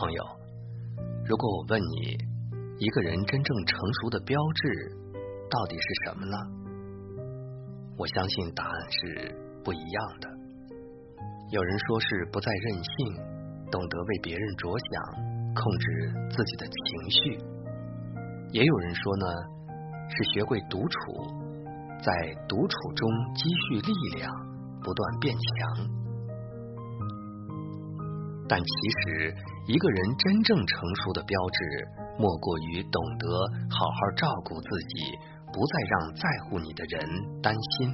朋友，如果我问你，一个人真正成熟的标志到底是什么呢？我相信答案是不一样的。有人说是不再任性，懂得为别人着想，控制自己的情绪；也有人说呢，是学会独处，在独处中积蓄力量，不断变强。但其实，一个人真正成熟的标志，莫过于懂得好好照顾自己，不再让在乎你的人担心。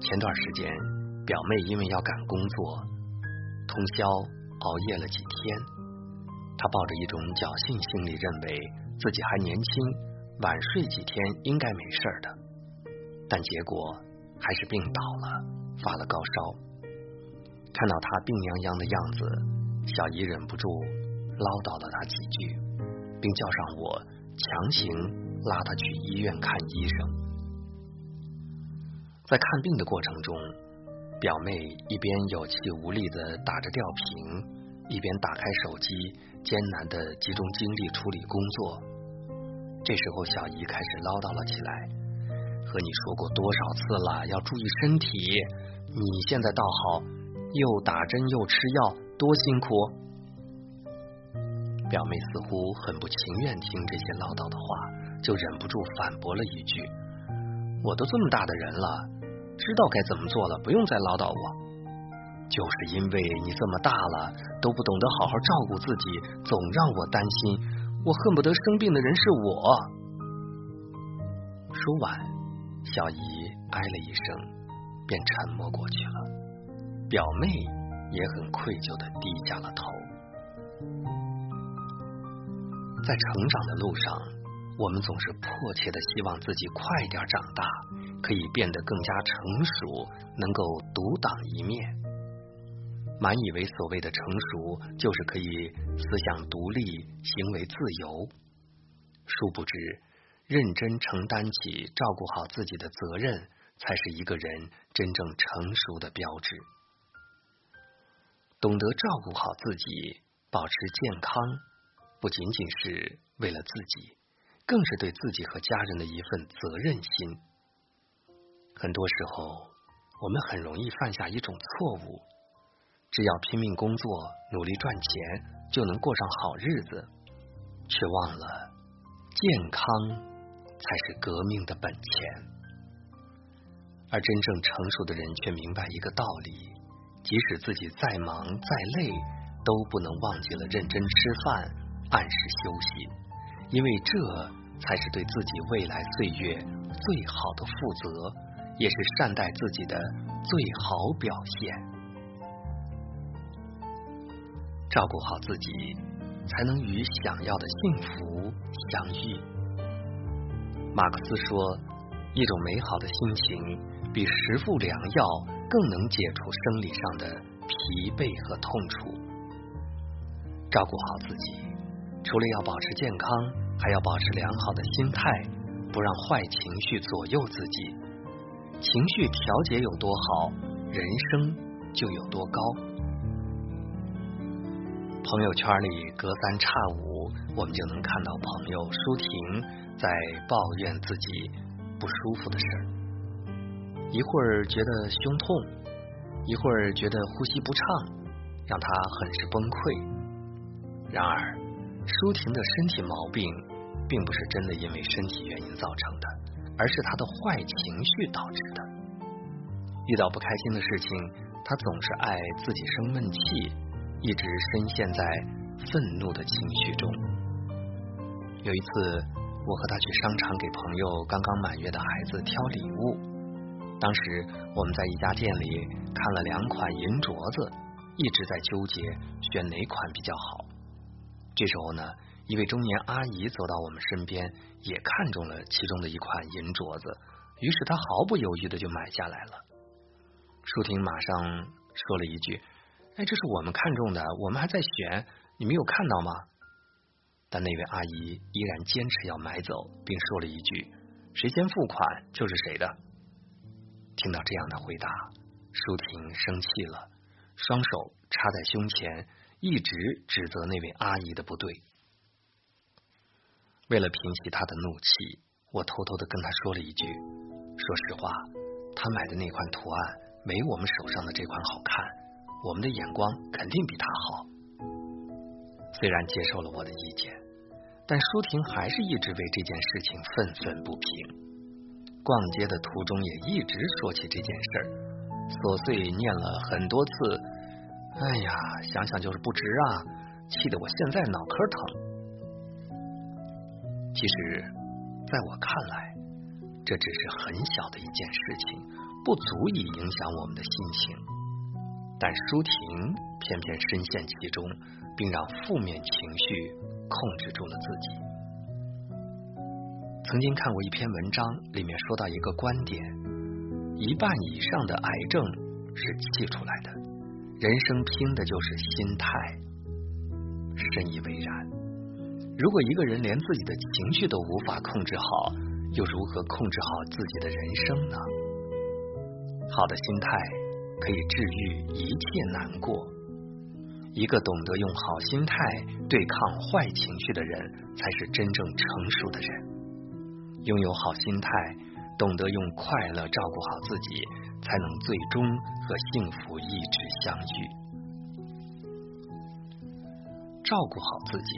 前段时间，表妹因为要赶工作，通宵熬夜了几天。她抱着一种侥幸心理，认为自己还年轻，晚睡几天应该没事的。但结果还是病倒了，发了高烧。看到他病殃殃的样子，小姨忍不住唠叨了他几句，并叫上我，强行拉他去医院看医生。在看病的过程中，表妹一边有气无力的打着吊瓶，一边打开手机，艰难的集中精力处理工作。这时候，小姨开始唠叨了起来：“和你说过多少次了，要注意身体，你现在倒好。”又打针又吃药，多辛苦！表妹似乎很不情愿听这些唠叨的话，就忍不住反驳了一句：“我都这么大的人了，知道该怎么做了，不用再唠叨我。就是因为你这么大了，都不懂得好好照顾自己，总让我担心，我恨不得生病的人是我。”说完，小姨哎了一声，便沉默过去了。表妹也很愧疚的低下了头。在成长的路上，我们总是迫切的希望自己快点长大，可以变得更加成熟，能够独当一面。满以为所谓的成熟，就是可以思想独立，行为自由。殊不知，认真承担起照顾好自己的责任，才是一个人真正成熟的标志。懂得照顾好自己，保持健康，不仅仅是为了自己，更是对自己和家人的一份责任心。很多时候，我们很容易犯下一种错误：只要拼命工作、努力赚钱，就能过上好日子，却忘了健康才是革命的本钱。而真正成熟的人却明白一个道理。即使自己再忙再累，都不能忘记了认真吃饭、按时休息，因为这才是对自己未来岁月最好的负责，也是善待自己的最好表现。照顾好自己，才能与想要的幸福相遇。马克思说：“一种美好的心情，比十副良药。”更能解除生理上的疲惫和痛楚。照顾好自己，除了要保持健康，还要保持良好的心态，不让坏情绪左右自己。情绪调节有多好，人生就有多高。朋友圈里隔三差五，我们就能看到朋友舒婷在抱怨自己不舒服的事儿。一会儿觉得胸痛，一会儿觉得呼吸不畅，让他很是崩溃。然而，舒婷的身体毛病并不是真的因为身体原因造成的，而是她的坏情绪导致的。遇到不开心的事情，她总是爱自己生闷气，一直深陷在愤怒的情绪中。有一次，我和他去商场给朋友刚刚满月的孩子挑礼物。当时我们在一家店里看了两款银镯子，一直在纠结选哪款比较好。这时候呢，一位中年阿姨走到我们身边，也看中了其中的一款银镯子，于是她毫不犹豫的就买下来了。舒婷马上说了一句：“哎，这是我们看中的，我们还在选，你没有看到吗？”但那位阿姨依然坚持要买走，并说了一句：“谁先付款就是谁的。”听到这样的回答，舒婷生气了，双手插在胸前，一直指责那位阿姨的不对。为了平息她的怒气，我偷偷的跟她说了一句：“说实话，她买的那款图案没我们手上的这款好看，我们的眼光肯定比她好。”虽然接受了我的意见，但舒婷还是一直为这件事情愤愤不平。逛街的途中也一直说起这件事儿，琐碎念了很多次。哎呀，想想就是不值啊！气得我现在脑壳疼。其实，在我看来，这只是很小的一件事情，不足以影响我们的心情。但舒婷偏偏深陷其中，并让负面情绪控制住了自己。曾经看过一篇文章，里面说到一个观点：一半以上的癌症是气出来的。人生拼的就是心态。深以为然。如果一个人连自己的情绪都无法控制好，又如何控制好自己的人生呢？好的心态可以治愈一切难过。一个懂得用好心态对抗坏情绪的人，才是真正成熟的人。拥有好心态，懂得用快乐照顾好自己，才能最终和幸福一直相遇。照顾好自己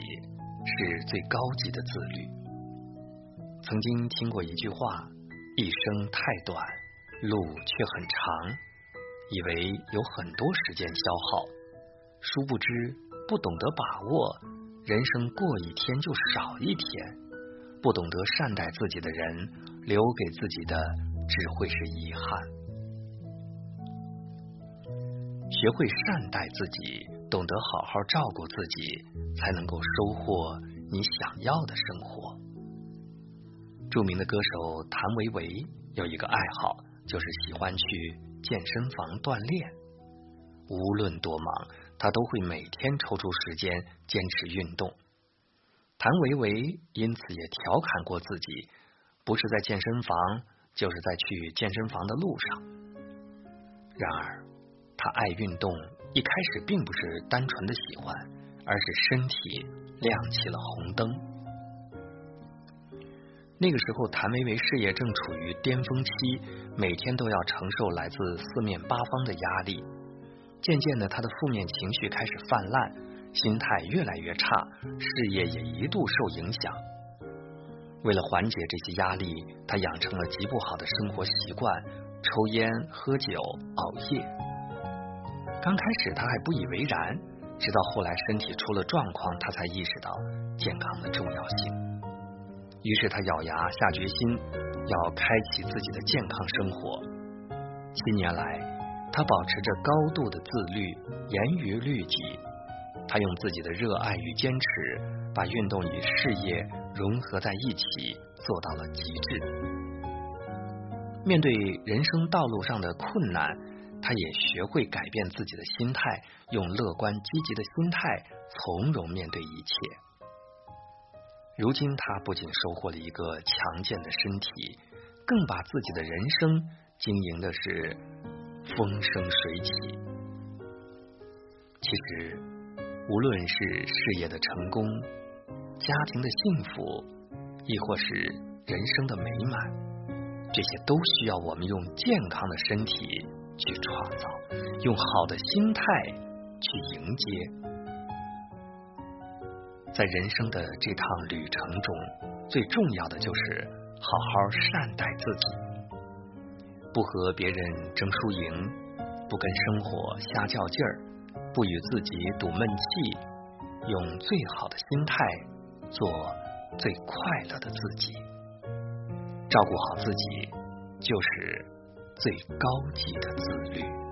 是最高级的自律。曾经听过一句话：“一生太短，路却很长。”以为有很多时间消耗，殊不知不懂得把握，人生过一天就少一天。不懂得善待自己的人，留给自己的只会是遗憾。学会善待自己，懂得好好照顾自己，才能够收获你想要的生活。著名的歌手谭维维有一个爱好，就是喜欢去健身房锻炼。无论多忙，他都会每天抽出时间坚持运动。谭维维因此也调侃过自己，不是在健身房，就是在去健身房的路上。然而，他爱运动一开始并不是单纯的喜欢，而是身体亮起了红灯。那个时候，谭维维事业正处于巅峰期，每天都要承受来自四面八方的压力。渐渐的，他的负面情绪开始泛滥。心态越来越差，事业也一度受影响。为了缓解这些压力，他养成了极不好的生活习惯：抽烟、喝酒、熬夜。刚开始他还不以为然，直到后来身体出了状况，他才意识到健康的重要性。于是他咬牙下决心，要开启自己的健康生活。七年来，他保持着高度的自律，严于律己。他用自己的热爱与坚持，把运动与事业融合在一起，做到了极致。面对人生道路上的困难，他也学会改变自己的心态，用乐观积极的心态从容面对一切。如今，他不仅收获了一个强健的身体，更把自己的人生经营的是风生水起。其实。无论是事业的成功、家庭的幸福，亦或是人生的美满，这些都需要我们用健康的身体去创造，用好的心态去迎接。在人生的这趟旅程中，最重要的就是好好善待自己，不和别人争输赢，不跟生活瞎较劲儿。不与自己赌闷气，用最好的心态做最快乐的自己，照顾好自己，就是最高级的自律。